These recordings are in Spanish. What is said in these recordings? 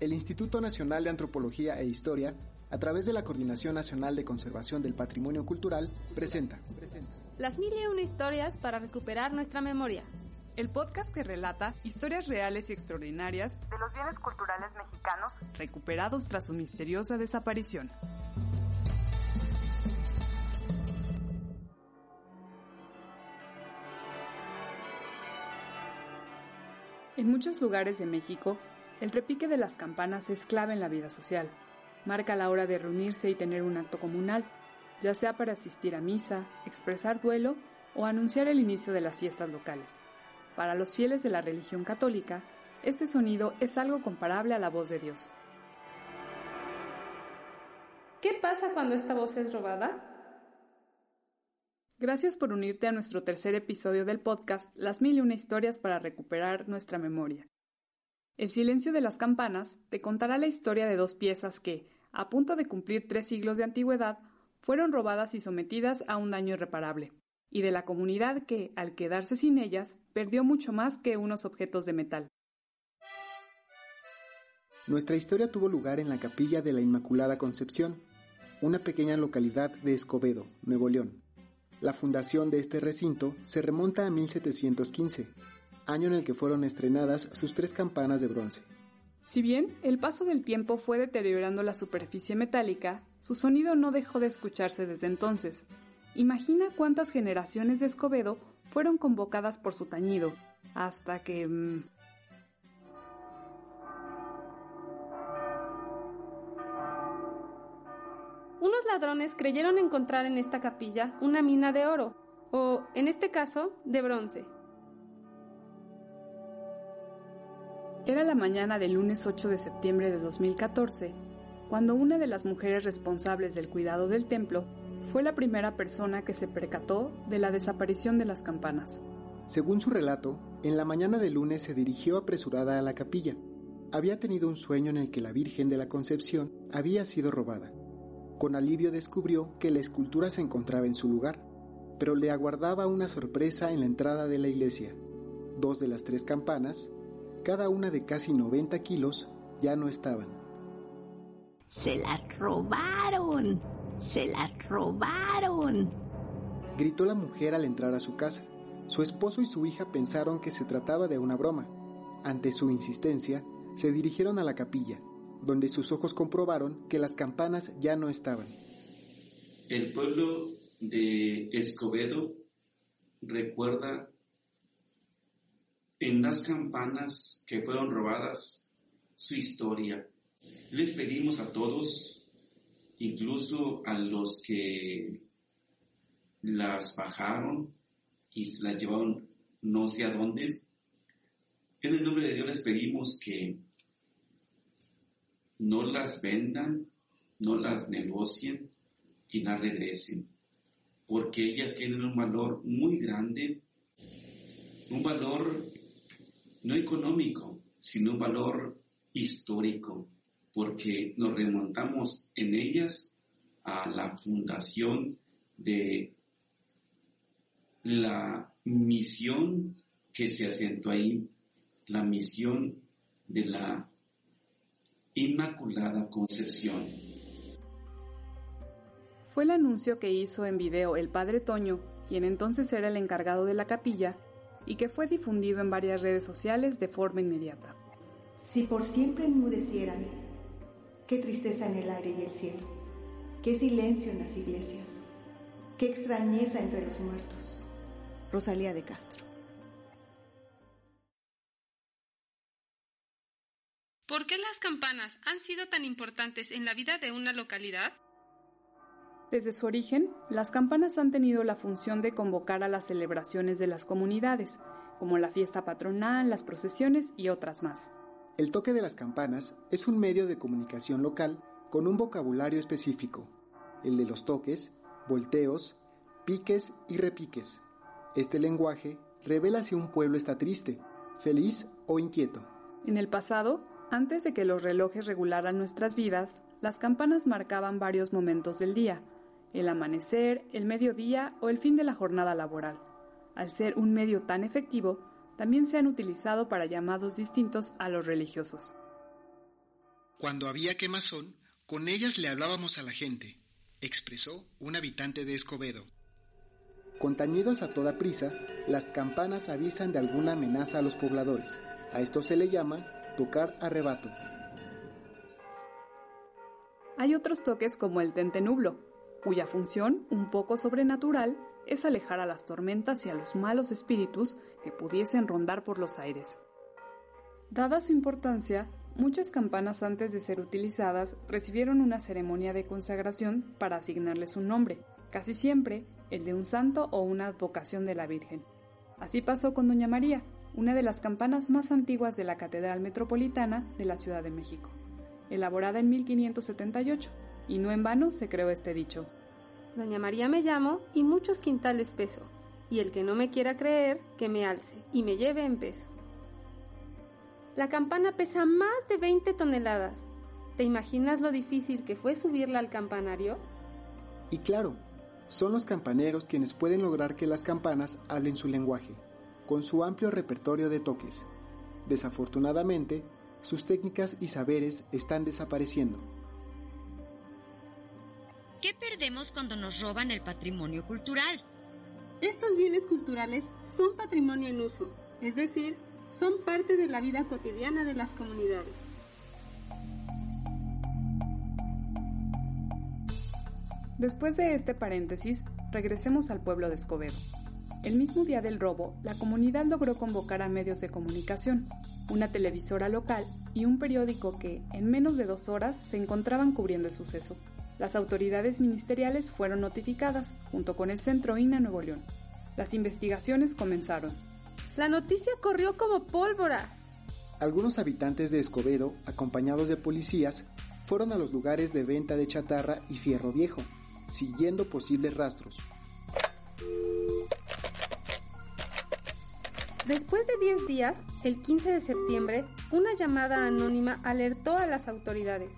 el Instituto Nacional de Antropología e Historia, a través de la Coordinación Nacional de Conservación del Patrimonio Cultural, presenta Las mil y una historias para recuperar nuestra memoria. El podcast que relata historias reales y extraordinarias de los bienes culturales mexicanos recuperados tras su misteriosa desaparición. En muchos lugares de México, el repique de las campanas es clave en la vida social. Marca la hora de reunirse y tener un acto comunal, ya sea para asistir a misa, expresar duelo o anunciar el inicio de las fiestas locales. Para los fieles de la religión católica, este sonido es algo comparable a la voz de Dios. ¿Qué pasa cuando esta voz es robada? Gracias por unirte a nuestro tercer episodio del podcast Las mil y una historias para recuperar nuestra memoria. El silencio de las campanas te contará la historia de dos piezas que, a punto de cumplir tres siglos de antigüedad, fueron robadas y sometidas a un daño irreparable, y de la comunidad que, al quedarse sin ellas, perdió mucho más que unos objetos de metal. Nuestra historia tuvo lugar en la capilla de la Inmaculada Concepción, una pequeña localidad de Escobedo, Nuevo León. La fundación de este recinto se remonta a 1715, año en el que fueron estrenadas sus tres campanas de bronce. Si bien el paso del tiempo fue deteriorando la superficie metálica, su sonido no dejó de escucharse desde entonces. Imagina cuántas generaciones de Escobedo fueron convocadas por su tañido, hasta que... Mmm, Unos ladrones creyeron encontrar en esta capilla una mina de oro, o, en este caso, de bronce. Era la mañana del lunes 8 de septiembre de 2014, cuando una de las mujeres responsables del cuidado del templo fue la primera persona que se percató de la desaparición de las campanas. Según su relato, en la mañana del lunes se dirigió apresurada a la capilla. Había tenido un sueño en el que la Virgen de la Concepción había sido robada. Con alivio descubrió que la escultura se encontraba en su lugar, pero le aguardaba una sorpresa en la entrada de la iglesia. Dos de las tres campanas, cada una de casi 90 kilos, ya no estaban. ¡Se la robaron! ¡Se la robaron! Gritó la mujer al entrar a su casa. Su esposo y su hija pensaron que se trataba de una broma. Ante su insistencia, se dirigieron a la capilla, donde sus ojos comprobaron que las campanas ya no estaban. El pueblo de Escobedo recuerda en las campanas que fueron robadas su historia. Les pedimos a todos, incluso a los que las bajaron y las llevaron no sé a dónde, en el nombre de Dios les pedimos que no las vendan, no las negocien y las regresen, porque ellas tienen un valor muy grande, un valor no económico, sino un valor histórico, porque nos remontamos en ellas a la fundación de la misión que se asentó ahí, la misión de la Inmaculada Concepción. Fue el anuncio que hizo en video el padre Toño, quien entonces era el encargado de la capilla, y que fue difundido en varias redes sociales de forma inmediata. Si por siempre enmudecieran, qué tristeza en el aire y el cielo, qué silencio en las iglesias, qué extrañeza entre los muertos. Rosalía de Castro. ¿Por qué las campanas han sido tan importantes en la vida de una localidad? Desde su origen, las campanas han tenido la función de convocar a las celebraciones de las comunidades, como la fiesta patronal, las procesiones y otras más. El toque de las campanas es un medio de comunicación local con un vocabulario específico, el de los toques, volteos, piques y repiques. Este lenguaje revela si un pueblo está triste, feliz o inquieto. En el pasado, antes de que los relojes regularan nuestras vidas, las campanas marcaban varios momentos del día, el amanecer, el mediodía o el fin de la jornada laboral. Al ser un medio tan efectivo, también se han utilizado para llamados distintos a los religiosos. Cuando había quemazón, con ellas le hablábamos a la gente, expresó un habitante de Escobedo. Con tañidos a toda prisa, las campanas avisan de alguna amenaza a los pobladores. A esto se le llama tocar arrebato. Hay otros toques como el tentenublo, cuya función, un poco sobrenatural, es alejar a las tormentas y a los malos espíritus que pudiesen rondar por los aires. Dada su importancia, muchas campanas antes de ser utilizadas recibieron una ceremonia de consagración para asignarles un nombre, casi siempre el de un santo o una advocación de la Virgen. Así pasó con Doña María, una de las campanas más antiguas de la Catedral Metropolitana de la Ciudad de México, elaborada en 1578, y no en vano se creó este dicho. Doña María me llamo y muchos quintales peso, y el que no me quiera creer, que me alce y me lleve en peso. La campana pesa más de 20 toneladas. ¿Te imaginas lo difícil que fue subirla al campanario? Y claro, son los campaneros quienes pueden lograr que las campanas hablen su lenguaje, con su amplio repertorio de toques. Desafortunadamente, sus técnicas y saberes están desapareciendo. ¿Qué perdemos cuando nos roban el patrimonio cultural? Estos bienes culturales son patrimonio en uso, es decir, son parte de la vida cotidiana de las comunidades. Después de este paréntesis, regresemos al pueblo de Escobedo. El mismo día del robo, la comunidad logró convocar a medios de comunicación, una televisora local y un periódico que, en menos de dos horas, se encontraban cubriendo el suceso. Las autoridades ministeriales fueron notificadas, junto con el Centro INA Nuevo León. Las investigaciones comenzaron. La noticia corrió como pólvora. Algunos habitantes de Escobedo, acompañados de policías, fueron a los lugares de venta de chatarra y fierro viejo, siguiendo posibles rastros. Después de 10 días, el 15 de septiembre, una llamada anónima alertó a las autoridades.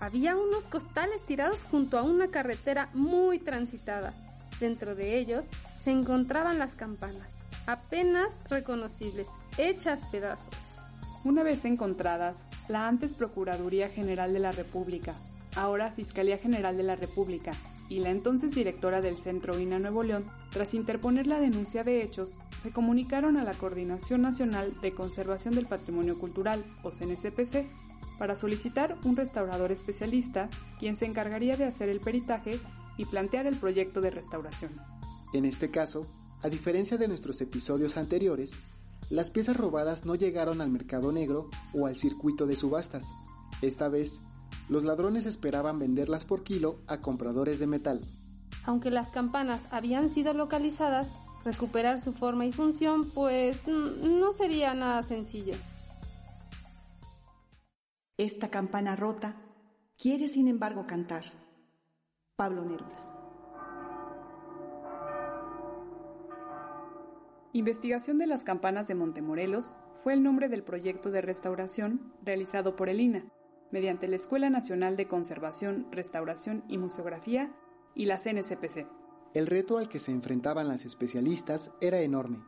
Había unos costales tirados junto a una carretera muy transitada. Dentro de ellos se encontraban las campanas apenas reconocibles, hechas pedazos. Una vez encontradas, la antes Procuraduría General de la República, ahora Fiscalía General de la República, y la entonces directora del Centro INA Nuevo León, tras interponer la denuncia de hechos, se comunicaron a la Coordinación Nacional de Conservación del Patrimonio Cultural, o CNCPC, para solicitar un restaurador especialista, quien se encargaría de hacer el peritaje y plantear el proyecto de restauración. En este caso, a diferencia de nuestros episodios anteriores, las piezas robadas no llegaron al mercado negro o al circuito de subastas. Esta vez, los ladrones esperaban venderlas por kilo a compradores de metal. Aunque las campanas habían sido localizadas, recuperar su forma y función pues no sería nada sencillo. Esta campana rota quiere sin embargo cantar. Pablo Neruda. Investigación de las campanas de Montemorelos fue el nombre del proyecto de restauración realizado por el INA, mediante la Escuela Nacional de Conservación, Restauración y Museografía y la CNCPC. El reto al que se enfrentaban las especialistas era enorme.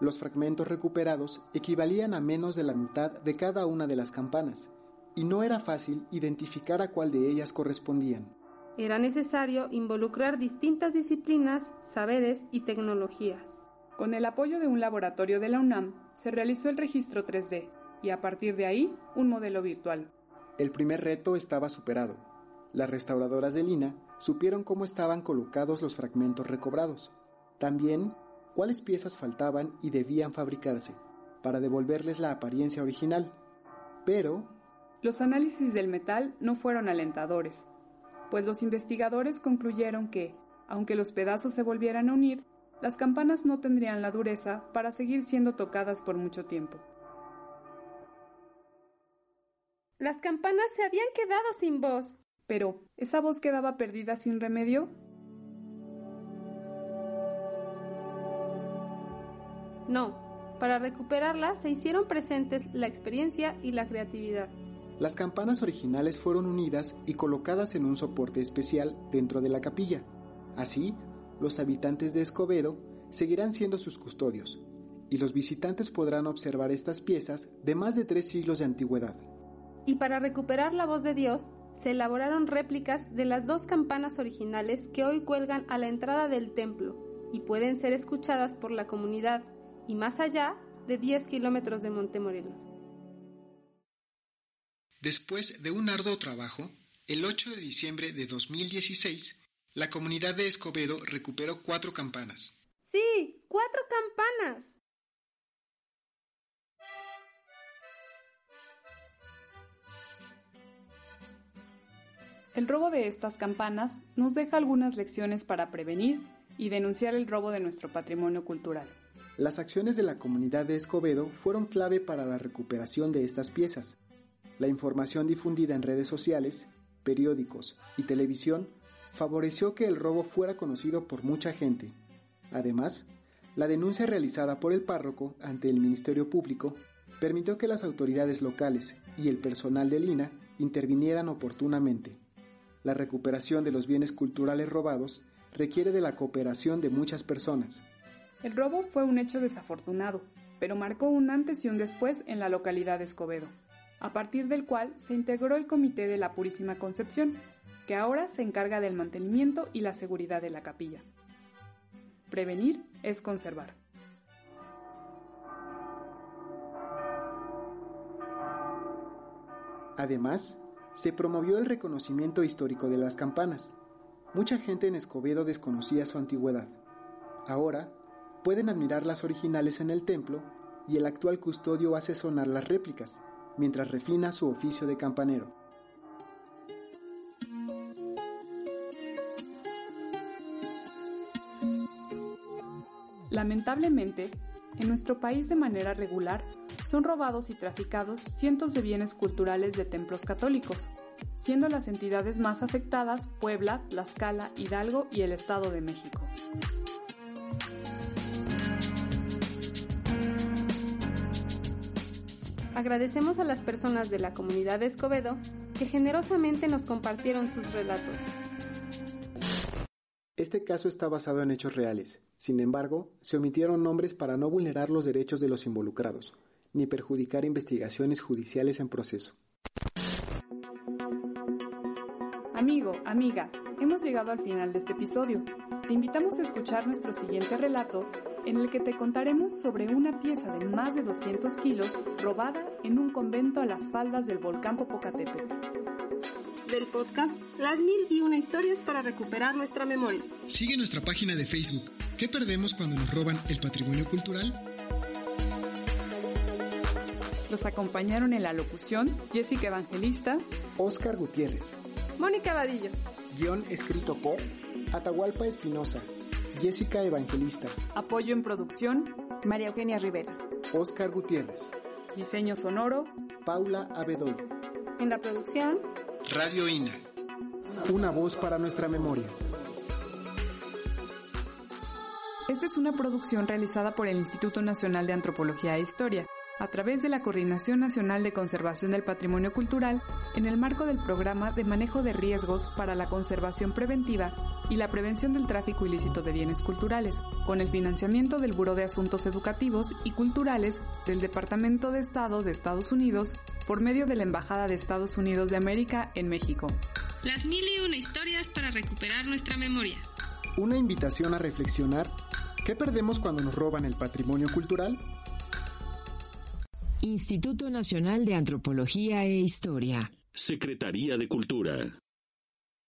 Los fragmentos recuperados equivalían a menos de la mitad de cada una de las campanas, y no era fácil identificar a cuál de ellas correspondían. Era necesario involucrar distintas disciplinas, saberes y tecnologías. Con el apoyo de un laboratorio de la UNAM, se realizó el registro 3D y a partir de ahí un modelo virtual. El primer reto estaba superado. Las restauradoras de Lina supieron cómo estaban colocados los fragmentos recobrados. También cuáles piezas faltaban y debían fabricarse para devolverles la apariencia original. Pero... Los análisis del metal no fueron alentadores, pues los investigadores concluyeron que, aunque los pedazos se volvieran a unir, las campanas no tendrían la dureza para seguir siendo tocadas por mucho tiempo. Las campanas se habían quedado sin voz. Pero, ¿esa voz quedaba perdida sin remedio? No, para recuperarla se hicieron presentes la experiencia y la creatividad. Las campanas originales fueron unidas y colocadas en un soporte especial dentro de la capilla. Así, los habitantes de Escobedo seguirán siendo sus custodios, y los visitantes podrán observar estas piezas de más de tres siglos de antigüedad. Y para recuperar la voz de Dios, se elaboraron réplicas de las dos campanas originales que hoy cuelgan a la entrada del templo y pueden ser escuchadas por la comunidad y más allá de 10 kilómetros de Montemorelos. Después de un arduo trabajo, el 8 de diciembre de 2016, la comunidad de Escobedo recuperó cuatro campanas. Sí, cuatro campanas. El robo de estas campanas nos deja algunas lecciones para prevenir y denunciar el robo de nuestro patrimonio cultural. Las acciones de la comunidad de Escobedo fueron clave para la recuperación de estas piezas. La información difundida en redes sociales, periódicos y televisión favoreció que el robo fuera conocido por mucha gente. Además, la denuncia realizada por el párroco ante el Ministerio Público permitió que las autoridades locales y el personal del INA intervinieran oportunamente. La recuperación de los bienes culturales robados requiere de la cooperación de muchas personas. El robo fue un hecho desafortunado, pero marcó un antes y un después en la localidad de Escobedo, a partir del cual se integró el Comité de la Purísima Concepción, que ahora se encarga del mantenimiento y la seguridad de la capilla. Prevenir es conservar. Además, se promovió el reconocimiento histórico de las campanas. Mucha gente en Escobedo desconocía su antigüedad. Ahora, pueden admirar las originales en el templo y el actual custodio hace sonar las réplicas, mientras refina su oficio de campanero. Lamentablemente, en nuestro país de manera regular son robados y traficados cientos de bienes culturales de templos católicos, siendo las entidades más afectadas Puebla, Tlaxcala, Hidalgo y el Estado de México. Agradecemos a las personas de la comunidad de Escobedo que generosamente nos compartieron sus relatos. Este caso está basado en hechos reales. Sin embargo, se omitieron nombres para no vulnerar los derechos de los involucrados, ni perjudicar investigaciones judiciales en proceso. Amigo, amiga, hemos llegado al final de este episodio. Te invitamos a escuchar nuestro siguiente relato en el que te contaremos sobre una pieza de más de 200 kilos robada en un convento a las faldas del volcán Popocatépetl. Del podcast Las mil y una historias para recuperar nuestra memoria. Sigue nuestra página de Facebook. ¿Qué perdemos cuando nos roban el patrimonio cultural? Los acompañaron en la locución Jessica Evangelista, Oscar Gutiérrez. Mónica Vadillo. Guión escrito por Atahualpa Espinosa, Jessica Evangelista, apoyo en producción María Eugenia Rivera. Oscar Gutiérrez, diseño sonoro Paula Abedoy. En la producción Radio INA. Una voz para nuestra memoria. Esta es una producción realizada por el Instituto Nacional de Antropología e Historia, a través de la Coordinación Nacional de Conservación del Patrimonio Cultural en el marco del Programa de Manejo de Riesgos para la Conservación Preventiva y la Prevención del Tráfico Ilícito de Bienes Culturales, con el financiamiento del Buró de Asuntos Educativos y Culturales del Departamento de Estado de Estados Unidos por medio de la Embajada de Estados Unidos de América en México. Las mil y una historias para recuperar nuestra memoria. Una invitación a reflexionar ¿Qué perdemos cuando nos roban el patrimonio cultural? Instituto Nacional de Antropología e Historia. Secretaría de Cultura.